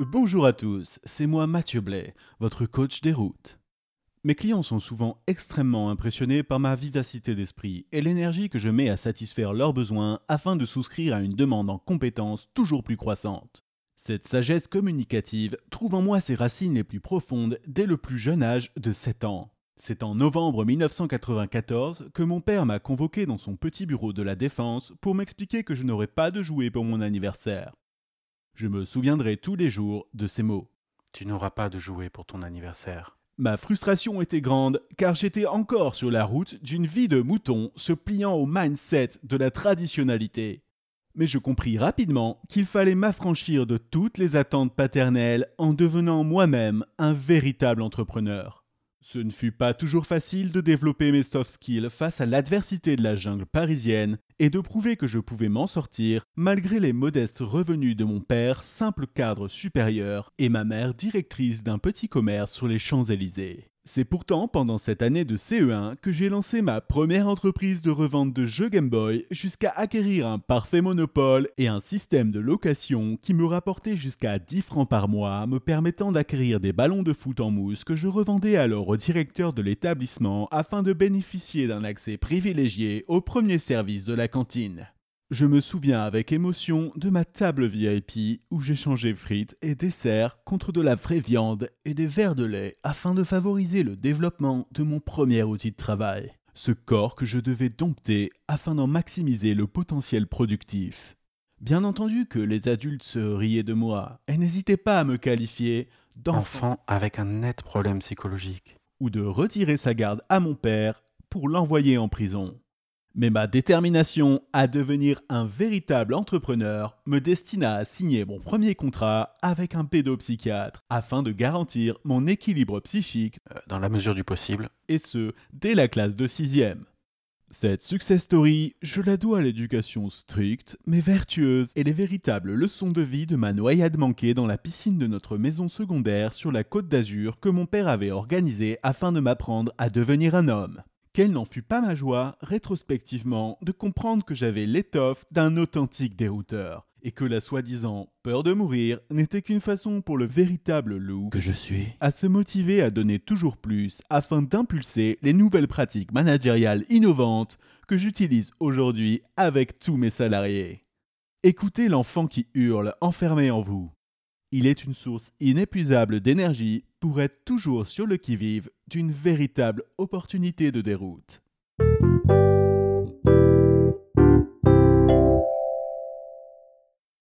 Bonjour à tous, c'est moi Mathieu Blais, votre coach des routes. Mes clients sont souvent extrêmement impressionnés par ma vivacité d'esprit et l'énergie que je mets à satisfaire leurs besoins afin de souscrire à une demande en compétences toujours plus croissante. Cette sagesse communicative trouve en moi ses racines les plus profondes dès le plus jeune âge de 7 ans. C'est en novembre 1994 que mon père m'a convoqué dans son petit bureau de la Défense pour m'expliquer que je n'aurais pas de jouet pour mon anniversaire. Je me souviendrai tous les jours de ces mots. Tu n'auras pas de jouet pour ton anniversaire. Ma frustration était grande car j'étais encore sur la route d'une vie de mouton se pliant au mindset de la traditionnalité. Mais je compris rapidement qu'il fallait m'affranchir de toutes les attentes paternelles en devenant moi-même un véritable entrepreneur. Ce ne fut pas toujours facile de développer mes soft skills face à l'adversité de la jungle parisienne et de prouver que je pouvais m'en sortir malgré les modestes revenus de mon père, simple cadre supérieur, et ma mère directrice d'un petit commerce sur les Champs-Élysées. C'est pourtant pendant cette année de CE1 que j'ai lancé ma première entreprise de revente de jeux Game Boy jusqu'à acquérir un parfait monopole et un système de location qui me rapportait jusqu'à 10 francs par mois, me permettant d'acquérir des ballons de foot en mousse que je revendais alors au directeur de l'établissement afin de bénéficier d'un accès privilégié au premier service de la cantine. Je me souviens avec émotion de ma table VIP où j'échangeais frites et desserts contre de la vraie viande et des verres de lait afin de favoriser le développement de mon premier outil de travail, ce corps que je devais dompter afin d'en maximiser le potentiel productif. Bien entendu que les adultes se riaient de moi et n'hésitaient pas à me qualifier d'enfant avec un net problème psychologique ou de retirer sa garde à mon père pour l'envoyer en prison. Mais ma détermination à devenir un véritable entrepreneur me destina à signer mon premier contrat avec un pédopsychiatre afin de garantir mon équilibre psychique euh, dans la mesure du possible, et ce, dès la classe de sixième. Cette success story, je la dois à l'éducation stricte, mais vertueuse, et les véritables leçons de vie de ma noyade manquée dans la piscine de notre maison secondaire sur la côte d'Azur que mon père avait organisée afin de m'apprendre à devenir un homme quelle n'en fut pas ma joie, rétrospectivement, de comprendre que j'avais l'étoffe d'un authentique dérouteur, et que la soi-disant peur de mourir n'était qu'une façon pour le véritable loup que je suis à se motiver à donner toujours plus afin d'impulser les nouvelles pratiques managériales innovantes que j'utilise aujourd'hui avec tous mes salariés. Écoutez l'enfant qui hurle enfermé en vous. Il est une source inépuisable d'énergie pour être toujours sur le qui-vive d'une véritable opportunité de déroute.